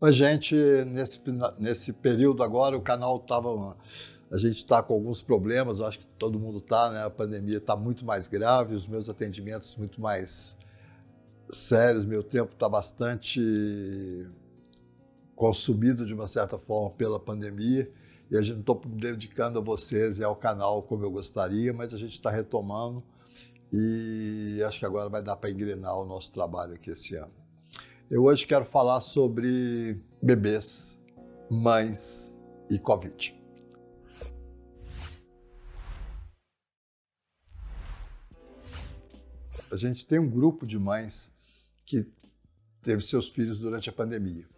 A gente, nesse, nesse período agora, o canal estava. A gente está com alguns problemas, acho que todo mundo está, né? A pandemia está muito mais grave, os meus atendimentos muito mais sérios, meu tempo está bastante consumido de uma certa forma pela pandemia e a gente não estou dedicando a vocês e ao canal como eu gostaria, mas a gente está retomando e acho que agora vai dar para engrenar o nosso trabalho aqui esse ano. Eu hoje quero falar sobre bebês, mães e Covid. A gente tem um grupo de mães que teve seus filhos durante a pandemia.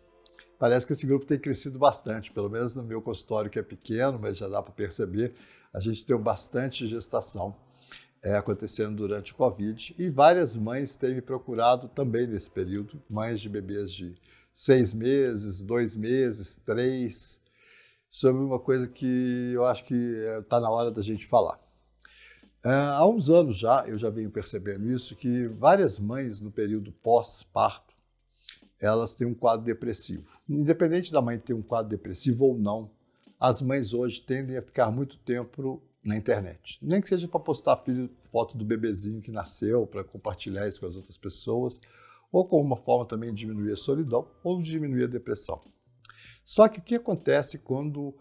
Parece que esse grupo tem crescido bastante, pelo menos no meu consultório, que é pequeno, mas já dá para perceber, a gente tem bastante gestação é, acontecendo durante o Covid e várias mães têm me procurado também nesse período, mães de bebês de seis meses, dois meses, três, sobre uma coisa que eu acho que está é, na hora da gente falar. É, há uns anos já, eu já venho percebendo isso, que várias mães no período pós-parto, elas têm um quadro depressivo. Independente da mãe ter um quadro depressivo ou não, as mães hoje tendem a ficar muito tempo na internet. Nem que seja para postar filho, foto do bebezinho que nasceu, para compartilhar isso com as outras pessoas, ou como uma forma também de diminuir a solidão ou de diminuir a depressão. Só que o que acontece quando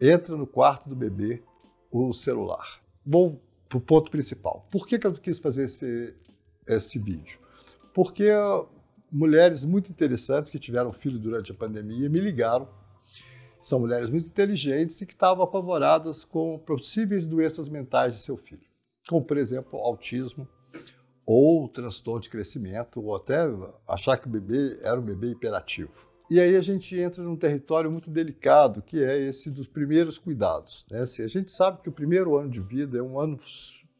entra no quarto do bebê o celular? Vou para o ponto principal. Por que, que eu quis fazer esse, esse vídeo? Porque mulheres muito interessantes que tiveram filho durante a pandemia me ligaram são mulheres muito inteligentes e que estavam apavoradas com possíveis doenças mentais de seu filho, como, por exemplo, autismo ou transtorno de crescimento, ou até achar que o bebê era um bebê hiperativo. E aí a gente entra num território muito delicado, que é esse dos primeiros cuidados. Né? Assim, a gente sabe que o primeiro ano de vida é um ano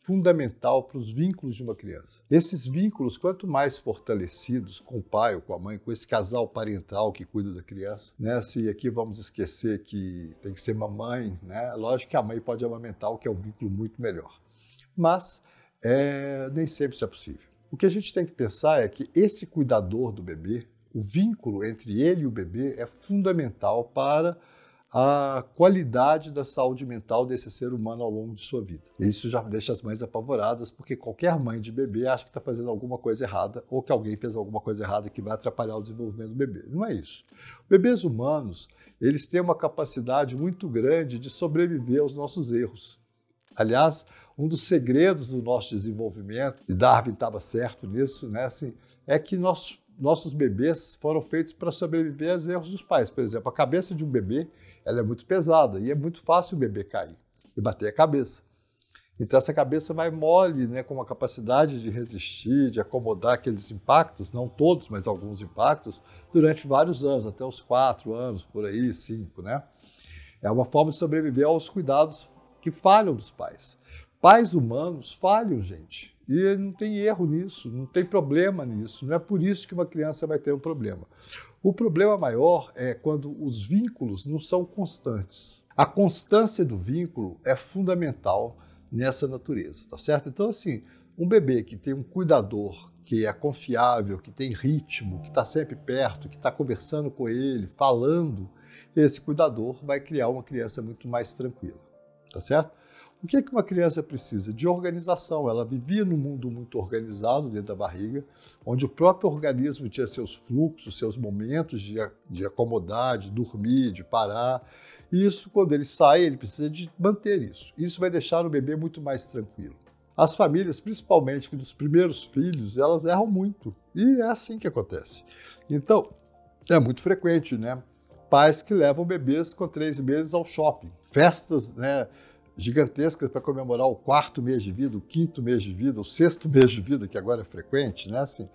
fundamental para os vínculos de uma criança. Esses vínculos, quanto mais fortalecidos com o pai ou com a mãe, com esse casal parental que cuida da criança, né? Se aqui vamos esquecer que tem que ser mamãe, né? Lógico que a mãe pode amamentar, o que é um vínculo muito melhor. Mas é, nem sempre isso é possível. O que a gente tem que pensar é que esse cuidador do bebê, o vínculo entre ele e o bebê é fundamental para a qualidade da saúde mental desse ser humano ao longo de sua vida. Isso já deixa as mães apavoradas, porque qualquer mãe de bebê acha que está fazendo alguma coisa errada ou que alguém fez alguma coisa errada que vai atrapalhar o desenvolvimento do bebê. Não é isso. Bebês humanos, eles têm uma capacidade muito grande de sobreviver aos nossos erros. Aliás, um dos segredos do nosso desenvolvimento, e Darwin estava certo nisso, né, assim, é que nós, nossos bebês foram feitos para sobreviver aos erros dos pais. Por exemplo, a cabeça de um bebê ela é muito pesada e é muito fácil o bebê cair e bater a cabeça. Então essa cabeça vai mole, né, com uma capacidade de resistir, de acomodar aqueles impactos, não todos, mas alguns impactos, durante vários anos, até os quatro anos, por aí, cinco, né? É uma forma de sobreviver aos cuidados que falham dos pais. Pais humanos falham, gente. E não tem erro nisso, não tem problema nisso. Não é por isso que uma criança vai ter um problema. O problema maior é quando os vínculos não são constantes. A constância do vínculo é fundamental nessa natureza, tá certo? Então, assim, um bebê que tem um cuidador que é confiável, que tem ritmo, que está sempre perto, que está conversando com ele, falando, esse cuidador vai criar uma criança muito mais tranquila, tá certo? O que, é que uma criança precisa? De organização. Ela vivia num mundo muito organizado dentro da barriga, onde o próprio organismo tinha seus fluxos, seus momentos de, de acomodar, de dormir, de parar. E isso, quando ele sai, ele precisa de manter isso. Isso vai deixar o bebê muito mais tranquilo. As famílias, principalmente dos primeiros filhos, elas erram muito. E é assim que acontece. Então, é muito frequente, né? Pais que levam bebês com três meses ao shopping. Festas, né? Gigantescas para comemorar o quarto mês de vida, o quinto mês de vida, o sexto mês de vida, que agora é frequente, né? Assim,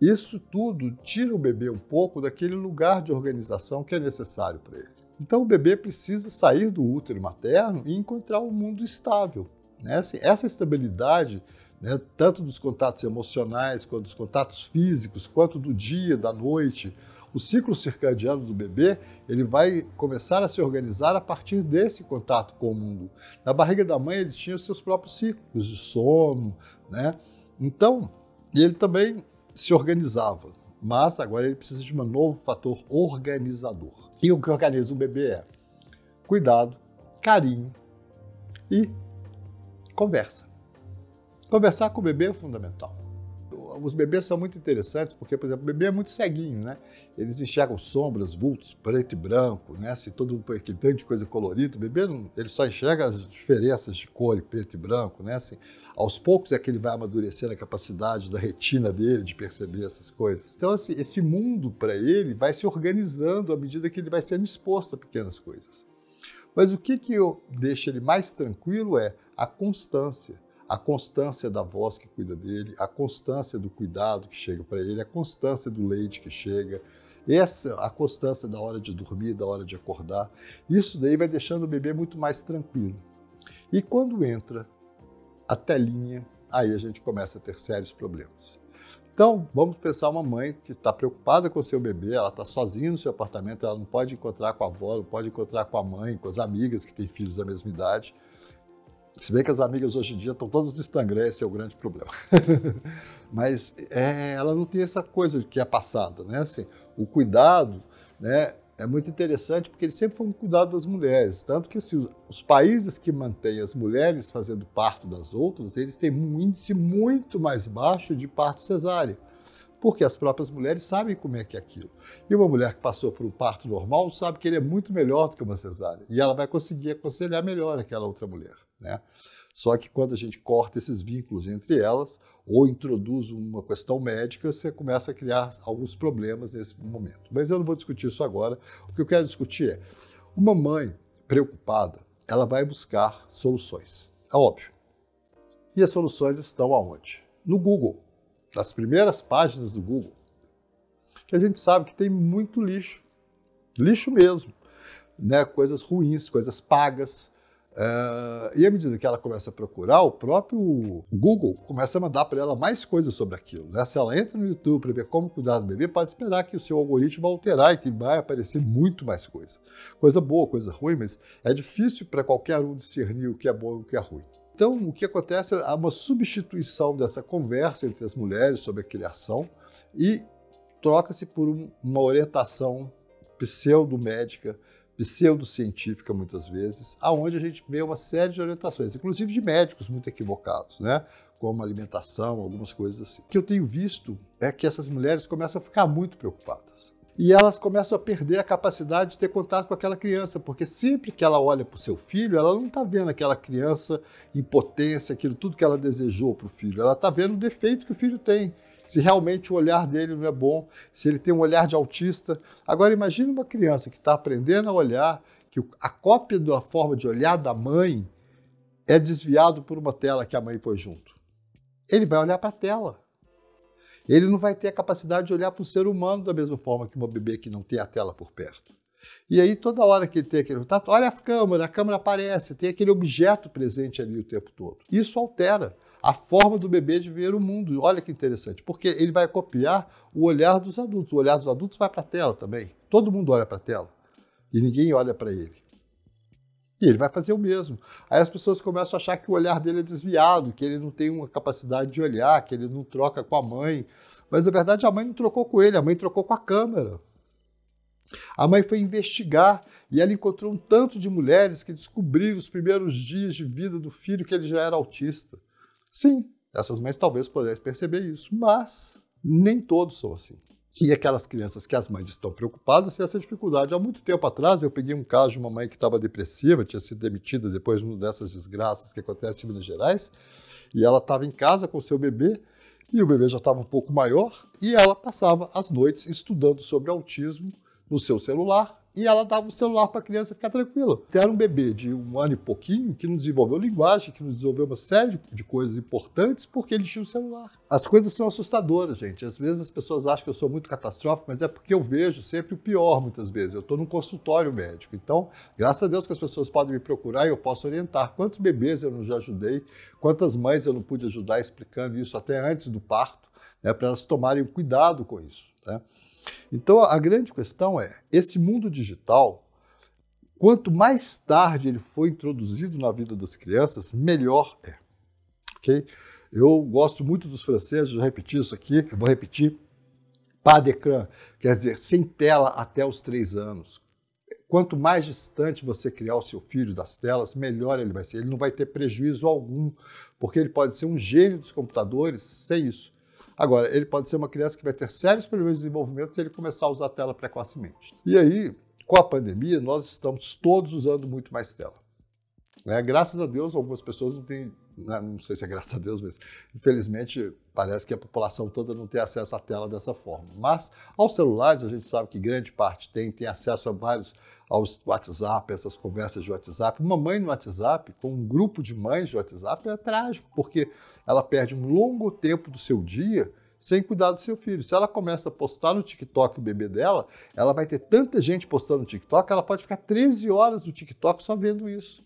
isso tudo tira o bebê um pouco daquele lugar de organização que é necessário para ele. Então o bebê precisa sair do útero materno e encontrar um mundo estável. Né? Assim, essa estabilidade, né, tanto dos contatos emocionais, quanto dos contatos físicos, quanto do dia, da noite, o ciclo circadiano do bebê ele vai começar a se organizar a partir desse contato com o mundo. Na barriga da mãe ele tinha os seus próprios ciclos de sono, né? Então, ele também se organizava. mas agora ele precisa de um novo fator organizador. E o que organiza o bebê é cuidado, carinho e conversa. Conversar com o bebê é fundamental os bebês são muito interessantes porque, por exemplo, o bebê é muito ceguinho, né? Eles enxergam sombras, vultos, preto e branco, né? Se todo aquele tanto de coisa colorida, o bebê não, ele só enxerga as diferenças de cor, preto e branco, né? Assim, aos poucos é que ele vai amadurecendo a capacidade da retina dele de perceber essas coisas. Então, assim, esse mundo para ele vai se organizando à medida que ele vai sendo exposto a pequenas coisas. Mas o que, que eu deixa ele mais tranquilo é a constância a constância da voz que cuida dele, a constância do cuidado que chega para ele, a constância do leite que chega, essa a constância da hora de dormir, da hora de acordar. Isso daí vai deixando o bebê muito mais tranquilo. E quando entra a telinha, aí a gente começa a ter sérios problemas. Então, vamos pensar uma mãe que está preocupada com seu bebê, ela está sozinha no seu apartamento, ela não pode encontrar com a avó, não pode encontrar com a mãe, com as amigas que têm filhos da mesma idade. Se bem que as amigas hoje em dia estão todas no Instagram, esse é o grande problema. Mas é, ela não tem essa coisa que é passada, né? Assim, o cuidado, né? É muito interessante porque ele sempre foi um cuidado das mulheres, tanto que assim, os países que mantêm as mulheres fazendo parto das outras, eles têm um índice muito mais baixo de parto cesárea porque as próprias mulheres sabem como é que é aquilo. E uma mulher que passou por um parto normal sabe que ele é muito melhor do que uma cesárea, e ela vai conseguir aconselhar melhor aquela outra mulher. Né? Só que quando a gente corta esses vínculos entre elas, ou introduz uma questão médica, você começa a criar alguns problemas nesse momento. Mas eu não vou discutir isso agora. O que eu quero discutir é, uma mãe preocupada, ela vai buscar soluções. É óbvio. E as soluções estão aonde? No Google, nas primeiras páginas do Google. Que a gente sabe que tem muito lixo. Lixo mesmo. Né? Coisas ruins, coisas pagas, Uh, e à medida que ela começa a procurar, o próprio Google começa a mandar para ela mais coisas sobre aquilo. Né? Se ela entra no YouTube para ver como cuidar do bebê, pode esperar que o seu algoritmo alterar e que vai aparecer muito mais coisa. Coisa boa, coisa ruim, mas é difícil para qualquer um discernir o que é bom e o que é ruim. Então, o que acontece é uma substituição dessa conversa entre as mulheres sobre a criação e troca-se por um, uma orientação pseudo-médica pseudocientífica muitas vezes, aonde a gente vê uma série de orientações, inclusive de médicos muito equivocados, né? como alimentação, algumas coisas assim. O que eu tenho visto é que essas mulheres começam a ficar muito preocupadas. E elas começam a perder a capacidade de ter contato com aquela criança, porque sempre que ela olha para o seu filho, ela não está vendo aquela criança em potência, aquilo tudo que ela desejou para o filho. Ela está vendo o defeito que o filho tem se realmente o olhar dele não é bom, se ele tem um olhar de autista. Agora, imagine uma criança que está aprendendo a olhar, que a cópia da forma de olhar da mãe é desviado por uma tela que a mãe pôs junto. Ele vai olhar para a tela. Ele não vai ter a capacidade de olhar para o ser humano da mesma forma que uma bebê que não tem a tela por perto. E aí, toda hora que ele tem aquele contato, olha a câmera, a câmera aparece, tem aquele objeto presente ali o tempo todo. Isso altera a forma do bebê de ver o mundo. Olha que interessante, porque ele vai copiar o olhar dos adultos. O olhar dos adultos vai para a tela também. Todo mundo olha para a tela e ninguém olha para ele. E ele vai fazer o mesmo. Aí as pessoas começam a achar que o olhar dele é desviado, que ele não tem uma capacidade de olhar, que ele não troca com a mãe. Mas na verdade a mãe não trocou com ele, a mãe trocou com a câmera. A mãe foi investigar e ela encontrou um tanto de mulheres que descobriram os primeiros dias de vida do filho que ele já era autista. Sim, essas mães talvez pudessem perceber isso, mas nem todos são assim. E aquelas crianças que as mães estão preocupadas têm essa dificuldade. Há muito tempo atrás, eu peguei um caso de uma mãe que estava depressiva, tinha sido demitida depois de uma dessas desgraças que acontecem em Minas Gerais, e ela estava em casa com seu bebê, e o bebê já estava um pouco maior, e ela passava as noites estudando sobre autismo no seu celular, e ela dava o celular para a criança ficar tranquila. Era um bebê de um ano e pouquinho que não desenvolveu linguagem, que não desenvolveu uma série de coisas importantes porque ele tinha o celular. As coisas são assustadoras, gente. Às vezes as pessoas acham que eu sou muito catastrófico, mas é porque eu vejo sempre o pior muitas vezes. Eu estou num consultório médico. Então, graças a Deus que as pessoas podem me procurar e eu posso orientar. Quantos bebês eu não já ajudei, quantas mães eu não pude ajudar explicando isso até antes do parto, né, para elas tomarem cuidado com isso. Né? Então a grande questão é: esse mundo digital, quanto mais tarde ele foi introduzido na vida das crianças, melhor é. Ok? Eu gosto muito dos franceses, já repeti isso aqui, vou repetir. Pas d'écran, quer dizer, sem tela até os três anos. Quanto mais distante você criar o seu filho das telas, melhor ele vai ser. Ele não vai ter prejuízo algum, porque ele pode ser um gênio dos computadores sem isso. Agora, ele pode ser uma criança que vai ter sérios problemas de desenvolvimento se ele começar a usar a tela precocemente. E aí, com a pandemia, nós estamos todos usando muito mais tela. É, graças a Deus, algumas pessoas não têm né, não sei se é graças a Deus, mas infelizmente parece que a população toda não tem acesso à tela dessa forma. Mas aos celulares a gente sabe que grande parte tem, tem acesso a vários aos WhatsApp, essas conversas de WhatsApp. Uma mãe no WhatsApp, com um grupo de mães de WhatsApp, é trágico, porque ela perde um longo tempo do seu dia sem cuidar do seu filho. Se ela começa a postar no TikTok o bebê dela, ela vai ter tanta gente postando no TikTok, ela pode ficar 13 horas no TikTok só vendo isso.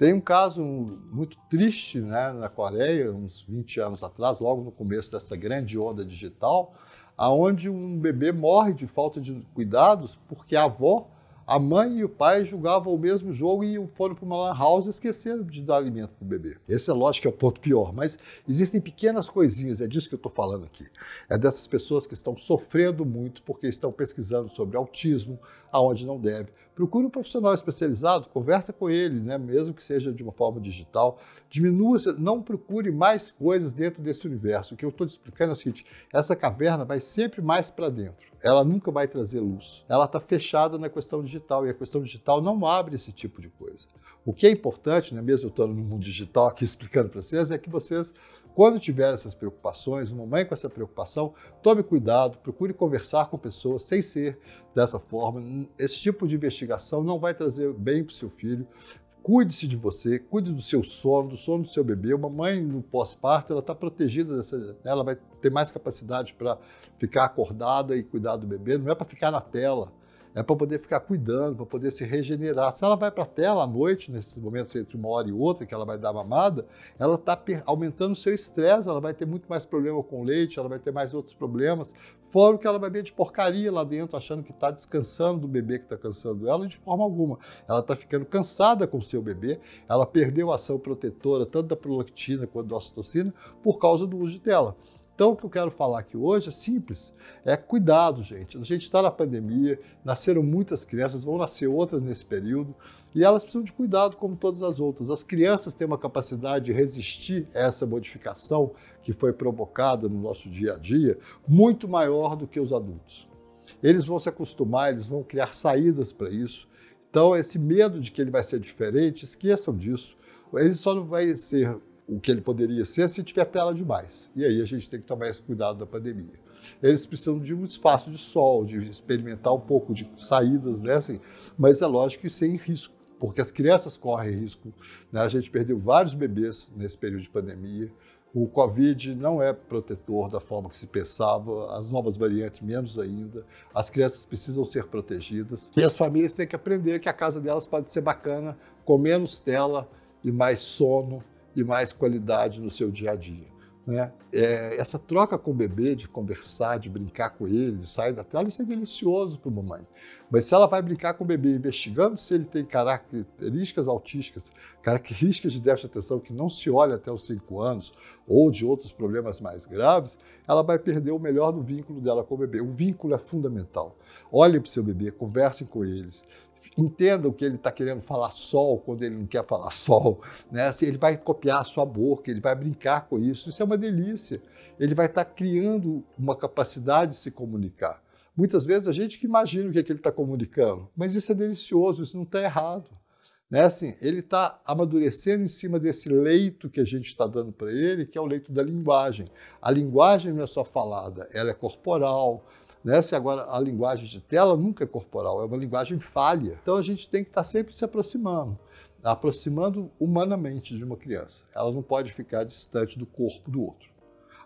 Tem um caso muito triste né, na Coreia, uns 20 anos atrás, logo no começo dessa grande onda digital, aonde um bebê morre de falta de cuidados porque a avó a mãe e o pai jogavam o mesmo jogo e foram para uma lan house e esqueceram de dar alimento para o bebê. Esse é lógico que é o ponto pior, mas existem pequenas coisinhas, é disso que eu estou falando aqui. É dessas pessoas que estão sofrendo muito porque estão pesquisando sobre autismo, aonde não deve. Procure um profissional especializado, conversa com ele, né, mesmo que seja de uma forma digital. Diminua, não procure mais coisas dentro desse universo. O que eu estou te explicando é o seguinte: essa caverna vai sempre mais para dentro ela nunca vai trazer luz. Ela está fechada na questão digital e a questão digital não abre esse tipo de coisa. O que é importante, né, mesmo eu estando no mundo digital aqui explicando para vocês, é que vocês, quando tiverem essas preocupações, uma mãe com essa preocupação, tome cuidado, procure conversar com pessoas sem ser dessa forma. Esse tipo de investigação não vai trazer bem para o seu filho. Cuide-se de você, cuide do seu sono, do sono do seu bebê. Uma mãe no pós-parto, ela está protegida dessa, ela vai ter mais capacidade para ficar acordada e cuidar do bebê. Não é para ficar na tela, é para poder ficar cuidando, para poder se regenerar. Se ela vai para a tela à noite, nesses momentos entre uma hora e outra, que ela vai dar mamada, ela está aumentando o seu estresse, ela vai ter muito mais problema com leite, ela vai ter mais outros problemas, fora o que ela vai ver de porcaria lá dentro, achando que está descansando do bebê que está cansando ela, de forma alguma. Ela está ficando cansada com o seu bebê, ela perdeu a ação protetora, tanto da prolactina quanto da ocitocina, por causa do uso de tela. Então, o que eu quero falar aqui hoje é simples, é cuidado, gente. A gente está na pandemia, nasceram muitas crianças, vão nascer outras nesse período, e elas precisam de cuidado como todas as outras. As crianças têm uma capacidade de resistir a essa modificação que foi provocada no nosso dia a dia muito maior do que os adultos. Eles vão se acostumar, eles vão criar saídas para isso. Então, esse medo de que ele vai ser diferente, esqueçam disso. Ele só não vai ser o que ele poderia ser se tiver tela demais. E aí a gente tem que tomar esse cuidado da pandemia. Eles precisam de um espaço de sol, de experimentar um pouco de saídas, né? Assim, mas é lógico que sem risco, porque as crianças correm risco. Né? A gente perdeu vários bebês nesse período de pandemia. O Covid não é protetor da forma que se pensava, as novas variantes menos ainda. As crianças precisam ser protegidas e as famílias têm que aprender que a casa delas pode ser bacana com menos tela e mais sono e mais qualidade no seu dia a dia. Né? É, essa troca com o bebê, de conversar, de brincar com ele, de sair da tela, isso é delicioso para a mamãe. Mas se ela vai brincar com o bebê investigando se ele tem características autísticas, características de déficit de atenção que não se olha até os 5 anos, ou de outros problemas mais graves, ela vai perder o melhor do vínculo dela com o bebê. O vínculo é fundamental. Olhem para o seu bebê, conversem com eles, entendam que ele está querendo falar sol quando ele não quer falar sol, né? Assim, ele vai copiar a sua boca, ele vai brincar com isso, isso é uma delícia. Ele vai estar tá criando uma capacidade de se comunicar. Muitas vezes a gente que imagina o que, é que ele está comunicando, mas isso é delicioso, isso não está errado. Né? Assim, ele está amadurecendo em cima desse leito que a gente está dando para ele, que é o leito da linguagem. A linguagem não é só falada, ela é corporal, né? Se agora a linguagem de tela nunca é corporal, é uma linguagem falha. Então a gente tem que estar sempre se aproximando, aproximando humanamente de uma criança. Ela não pode ficar distante do corpo do outro.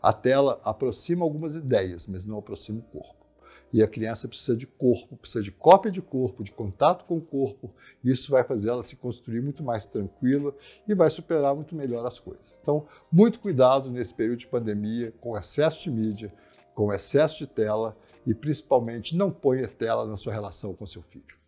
A tela aproxima algumas ideias, mas não aproxima o corpo. E a criança precisa de corpo, precisa de cópia de corpo, de contato com o corpo. Isso vai fazer ela se construir muito mais tranquila e vai superar muito melhor as coisas. Então, muito cuidado nesse período de pandemia com excesso de mídia, com excesso de tela e principalmente não ponha tela na sua relação com seu filho.